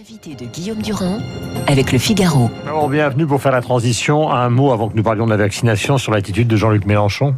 L'invité de Guillaume Durand avec le Figaro. Alors, bienvenue pour faire la transition. Un mot avant que nous parlions de la vaccination sur l'attitude de Jean-Luc Mélenchon.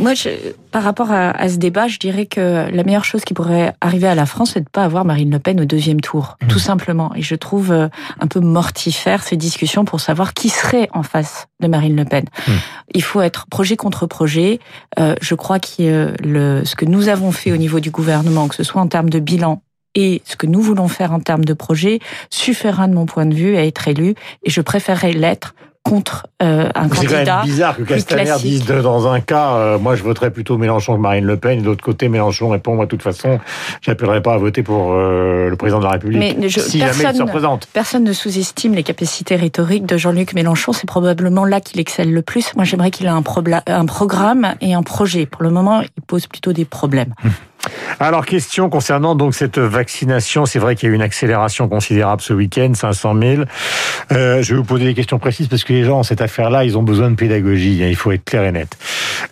Moi, je, par rapport à, à, ce débat, je dirais que la meilleure chose qui pourrait arriver à la France, c'est de pas avoir Marine Le Pen au deuxième tour, mmh. tout simplement. Et je trouve euh, un peu mortifère ces discussions pour savoir qui serait en face de Marine Le Pen. Mmh. Il faut être projet contre projet. Euh, je crois que le, ce que nous avons fait au niveau du gouvernement, que ce soit en termes de bilan et ce que nous voulons faire en termes de projet suffira de mon point de vue à être élu et je préférerais l'être contre euh, un candidat. C'est quand même bizarre que Castaner dise de, dans un cas, euh, moi je voterai plutôt Mélenchon que Marine Le Pen, et de l'autre côté Mélenchon répond, moi de toute façon, j'appellerai pas à voter pour euh, le président de la République. Mais je, si personne, jamais il se représente. Personne ne sous-estime les capacités rhétoriques de Jean-Luc Mélenchon, c'est probablement là qu'il excelle le plus. Moi j'aimerais qu'il ait un, un programme et un projet. Pour le moment, il pose plutôt des problèmes. Alors, question concernant donc cette vaccination. C'est vrai qu'il y a eu une accélération considérable ce week-end, 500 000. Euh, je vais vous poser des questions précises parce que les gens, en cette affaire-là, ils ont besoin de pédagogie. Hein, il faut être clair et net.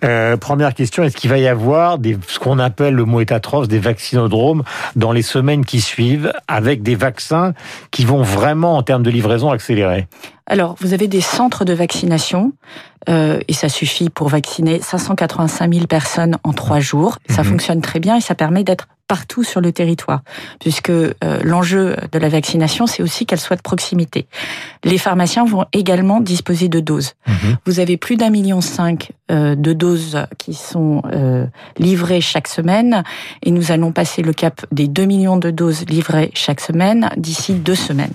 Euh, première question, est-ce qu'il va y avoir des, ce qu'on appelle, le mot est atroce, des vaccinodromes dans les semaines qui suivent avec des vaccins qui vont vraiment, en termes de livraison, accélérer? Alors, vous avez des centres de vaccination, euh, et ça suffit pour vacciner 585 000 personnes en trois jours. Ça mhm. fonctionne très bien et ça permet d'être partout sur le territoire, puisque euh, l'enjeu de la vaccination, c'est aussi qu'elle soit de proximité. Les pharmaciens vont également disposer de doses. Mhm. Vous avez plus d'un million cinq euh, de doses qui sont euh, livrées chaque semaine, et nous allons passer le cap des 2 millions de doses livrées chaque semaine d'ici deux semaines.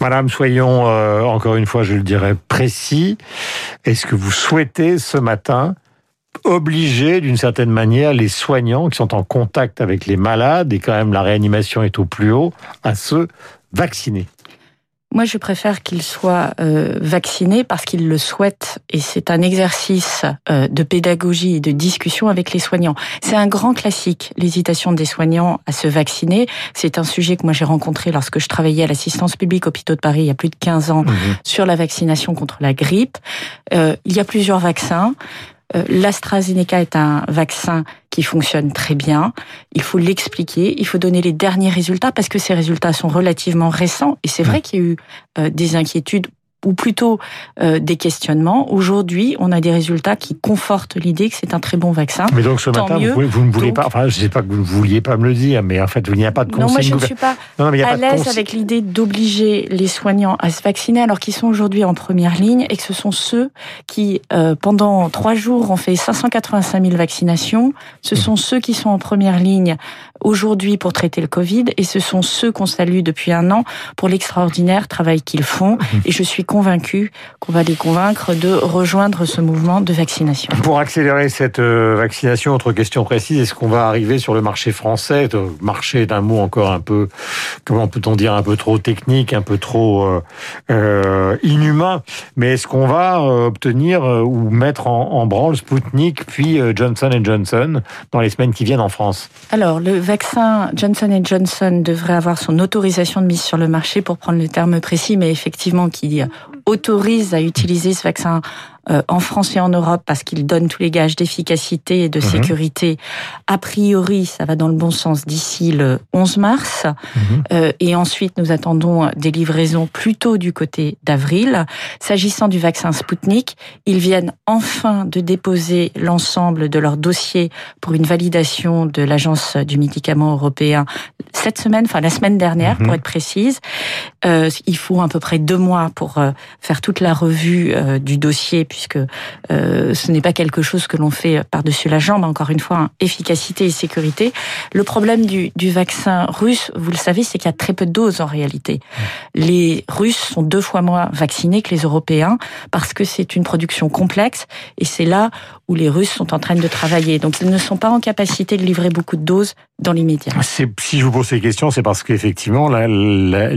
Madame, soyons euh, encore une fois, je le dirais, précis. Est-ce que vous souhaitez ce matin obliger d'une certaine manière les soignants qui sont en contact avec les malades et quand même la réanimation est au plus haut à se vacciner? Moi, je préfère qu'ils soient euh, vaccinés parce qu'ils le souhaitent et c'est un exercice euh, de pédagogie et de discussion avec les soignants. C'est un grand classique, l'hésitation des soignants à se vacciner. C'est un sujet que moi j'ai rencontré lorsque je travaillais à l'assistance publique hôpitaux de Paris il y a plus de 15 ans mmh sur la vaccination contre la grippe. Euh, il y a plusieurs vaccins. Euh, L'AstraZeneca est un vaccin qui fonctionne très bien. Il faut l'expliquer, il faut donner les derniers résultats parce que ces résultats sont relativement récents. Et c'est vrai qu'il y a eu euh, des inquiétudes ou plutôt euh, des questionnements. Aujourd'hui, on a des résultats qui confortent l'idée que c'est un très bon vaccin. Mais donc ce matin, vous, vous, ne voulez pas, enfin je ne sais pas que vous ne vouliez pas me le dire, mais en fait, il n'y a pas de conseil. Non, moi je ne suis pas à l'aise avec l'idée d'obliger les soignants à se vacciner alors qu'ils sont aujourd'hui en première ligne et que ce sont ceux qui, euh, pendant trois jours, ont fait 585 000 vaccinations. Ce sont ceux qui sont en première ligne aujourd'hui pour traiter le Covid et ce sont ceux qu'on salue depuis un an pour l'extraordinaire travail qu'ils font. Et je suis convaincu qu'on va les convaincre de rejoindre ce mouvement de vaccination. Pour accélérer cette euh, vaccination, autre question précise, est-ce qu'on va arriver sur le marché français? Marché est un mot encore un peu, comment peut-on dire, un peu trop technique, un peu trop euh, euh inhumain, mais est-ce qu'on va euh, obtenir ou mettre en, en branle Sputnik puis Johnson Johnson dans les semaines qui viennent en France? Alors, le vaccin Johnson Johnson devrait avoir son autorisation de mise sur le marché pour prendre le terme précis, mais effectivement qui autorise à utiliser ce vaccin euh, en France et en Europe parce qu'il donne tous les gages d'efficacité et de mhm. sécurité. A priori, ça va dans le bon sens d'ici le 11 mars. Mhm. Euh, et ensuite, nous attendons des livraisons plutôt du côté d'avril. S'agissant du vaccin Sputnik, ils viennent enfin de déposer l'ensemble de leur dossier pour une validation de l'Agence du médicament européen cette semaine, enfin la semaine dernière pour mhm. être précise. Euh, il faut à peu près deux mois pour faire toute la revue du dossier puisque euh, ce n'est pas quelque chose que l'on fait par-dessus la jambe, encore une fois, hein, efficacité et sécurité. Le problème du, du vaccin russe, vous le savez, c'est qu'il y a très peu de doses en réalité. Les Russes sont deux fois moins vaccinés que les Européens parce que c'est une production complexe et c'est là où les Russes sont en train de travailler. Donc ils ne sont pas en capacité de livrer beaucoup de doses dans l'immédiat. Si je vous pose ces questions, c'est parce qu'effectivement, la, la,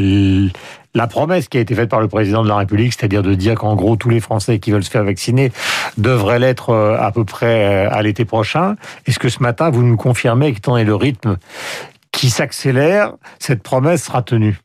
la promesse qui a été faite par le président de la République, c'est-à-dire de dire qu'en gros tous les Français qui veulent se faire vacciner devraient l'être euh, à peu près euh, à l'été prochain. Est-ce que ce matin vous nous confirmez qu'étant donné le rythme qui s'accélère, cette promesse sera tenue?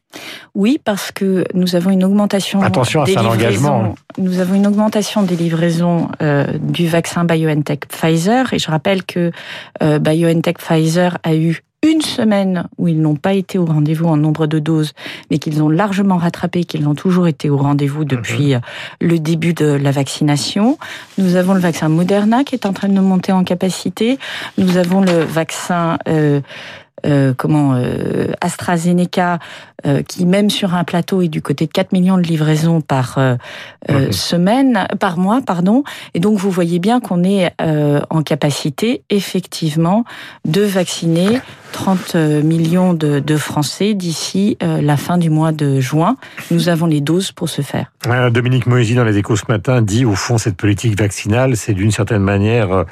Oui, parce que nous avons une augmentation. Attention à des livraisons, Nous avons une augmentation des livraisons euh, du vaccin BioNTech Pfizer, et je rappelle que BioNTech Pfizer a eu une semaine où ils n'ont pas été au rendez-vous en nombre de doses, mais qu'ils ont largement rattrapé, qu'ils ont toujours été au rendez-vous depuis mhm. le début de la vaccination. Nous avons le vaccin Moderna qui est en train de monter en capacité. Nous avons le vaccin euh, euh, comment euh, AstraZeneca euh, qui même sur un plateau est du côté de 4 millions de livraisons par semaine par mois pardon et donc vous voyez bien qu'on est en capacité effectivement de vacciner 30 millions de, de Français d'ici la fin du mois de juin. Nous avons les doses pour ce faire. Dominique Moïsi dans les Échos ce matin dit au fond cette politique vaccinale c'est d'une certaine manière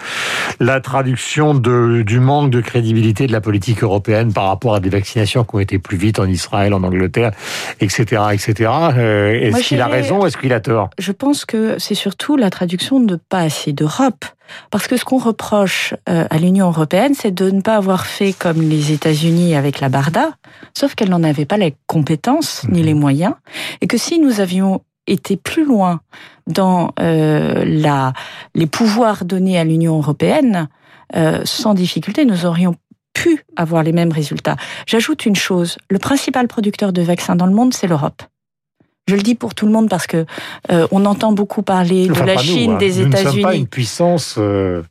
la traduction de, du manque de crédibilité de la politique européenne européenne par rapport à des vaccinations qui ont été plus vite en Israël, en Angleterre, etc., etc. Euh, est-ce qu'il a raison Est-ce qu'il a tort? Je pense que c'est surtout la traduction de pas assez d'Europe. Parce que ce qu'on reproche euh, à l'Union européenne, c'est de ne pas avoir fait comme les États-Unis avec la Barda, sauf qu'elle n'en avait pas les compétences ni les mhm. moyens, et que si nous avions été plus loin dans euh, la, les pouvoirs donnés à l'Union européenne, sans difficulté, nous aurions pu avoir les mêmes résultats. J'ajoute une chose, le principal producteur de vaccins dans le monde, c'est l'Europe. Je le dis pour tout le monde parce que euh, on entend beaucoup parler de la Chine, hein. des États-Unis. Nous ne sommes pas une puissance euh,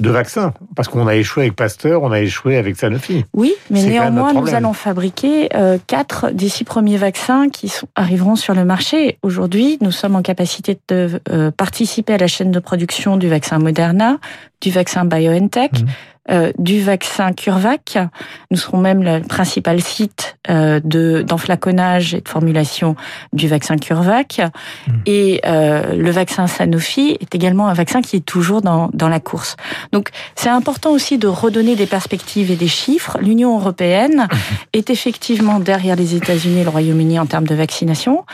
de vaccins parce qu'on a échoué avec Pasteur, on a échoué avec Sanofi. Oui, mais néanmoins, nous allons fabriquer euh, quatre des six premiers vaccins qui sont, arriveront sur le marché. Aujourd'hui, nous sommes en capacité de participer à la chaîne de production du vaccin Moderna, du vaccin BioNTech. Mmh. Euh, du vaccin CureVac. Nous serons même le principal site euh, de d'enflaconnage et de formulation du vaccin CureVac. Hmm. Et euh, le vaccin Sanofi est également un vaccin qui est toujours dans, dans la course. Donc c'est important aussi de redonner des perspectives et des chiffres. L'Union européenne est effectivement derrière les États-Unis et le Royaume-Uni en termes de vaccination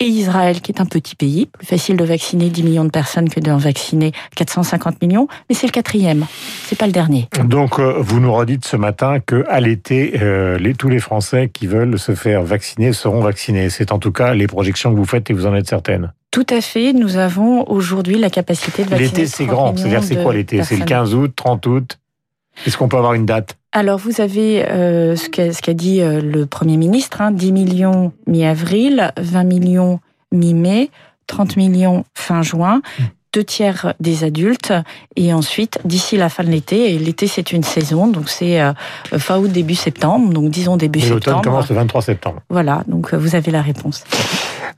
et Israël, qui est un petit pays, plus facile de vacciner 10 millions de personnes que d'en vacciner 450 millions, mais c'est le quatrième, c'est pas le dernier. Donc, euh, vous nous redites ce matin que à l'été, euh, les, tous les Français qui veulent se faire vacciner seront vaccinés. C'est en tout cas les projections que vous faites et vous en êtes certaine. Tout à fait. Nous avons aujourd'hui la capacité de vacciner. L'été, c'est grand. C'est-à-dire, c'est quoi l'été? C'est le 15 août, 30 août? Est-ce qu'on peut avoir une date? Alors vous avez euh, ce qu'a dit euh, le Premier ministre, hein, 10 millions mi-avril, 20 millions mi-mai, 30 millions fin juin. Deux tiers des adultes et ensuite d'ici la fin de l'été et l'été c'est une saison donc c'est euh, fin août début septembre donc disons début septembre. L'automne commence le 23 septembre. Voilà donc vous avez la réponse.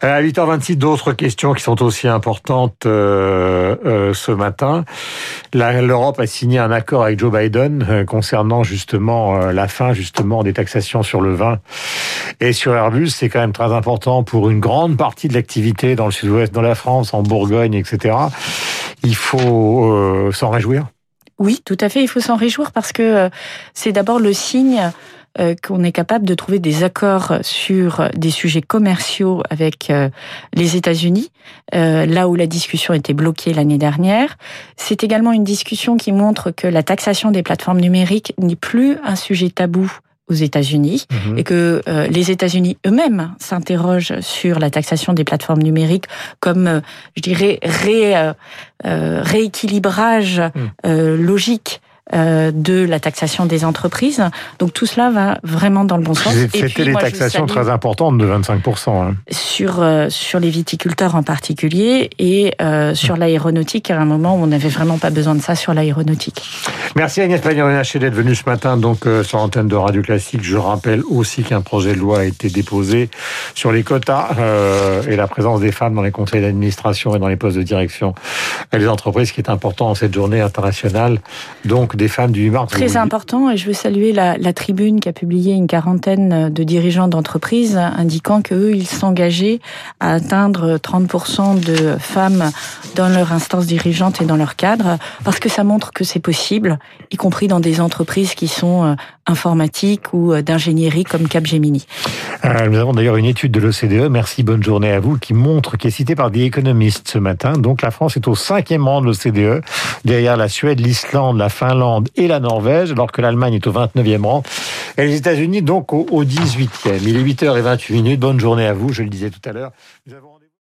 Euh, à 8h26, d'autres questions qui sont aussi importantes euh, euh, ce matin. L'Europe a signé un accord avec Joe Biden euh, concernant justement la fin justement des taxations sur le vin et sur Airbus. C'est quand même très important pour une grande partie de l'activité dans le sud-ouest, dans la France, en Bourgogne, etc. Il faut s'en réjouir. Oui, tout à fait. Il faut s'en réjouir parce que c'est d'abord le signe euh, qu'on est capable de trouver des accords sur des sujets commerciaux avec euh, les États-Unis, euh, là où la discussion était bloquée l'année dernière. C'est également une discussion qui montre que la taxation des plateformes numériques n'est plus un sujet tabou aux États-Unis mhm. et que les États-Unis eux-mêmes s'interrogent sur la taxation des plateformes numériques comme, je dirais, ré, rééquilibrage mhm. logique euh, de la taxation des entreprises. Donc tout cela va vraiment dans le bon sens. C'était les taxations très importantes de 25%. Hein. Sur, euh, sur les viticulteurs en particulier et euh, sur l'aéronautique à un moment où on n'avait vraiment pas besoin de ça sur l'aéronautique. Merci Agnès Pannier-Runacher d'être venue ce matin donc sur l'antenne de Radio Classique. Je rappelle aussi qu'un projet de loi a été déposé sur les quotas et la présence des femmes dans les conseils d'administration et dans les postes de direction des entreprises qui est important en cette journée internationale. Donc des femmes du 8 mars. Très important, et je veux saluer la, la, tribune qui a publié une quarantaine de dirigeants d'entreprises indiquant qu'eux, ils s'engageaient à atteindre 30% de femmes dans leur instance dirigeante et dans leur cadre, parce que ça montre que c'est possible, y compris dans des entreprises qui sont euh, informatiques ou euh, d'ingénierie comme Capgemini. Euh, nous avons d'ailleurs une étude de l'OCDE, merci, bonne journée à vous, qui montre, qui est citée par des économistes ce matin. Donc la France est au cinquième rang de l'OCDE, derrière la Suède, l'Islande, la Finlande, et la Norvège, alors que l'Allemagne est au 29e rang. Et les États-Unis, donc, au, 18e. Il est 8h28 minutes. Bonne journée à vous, je le disais tout à l'heure.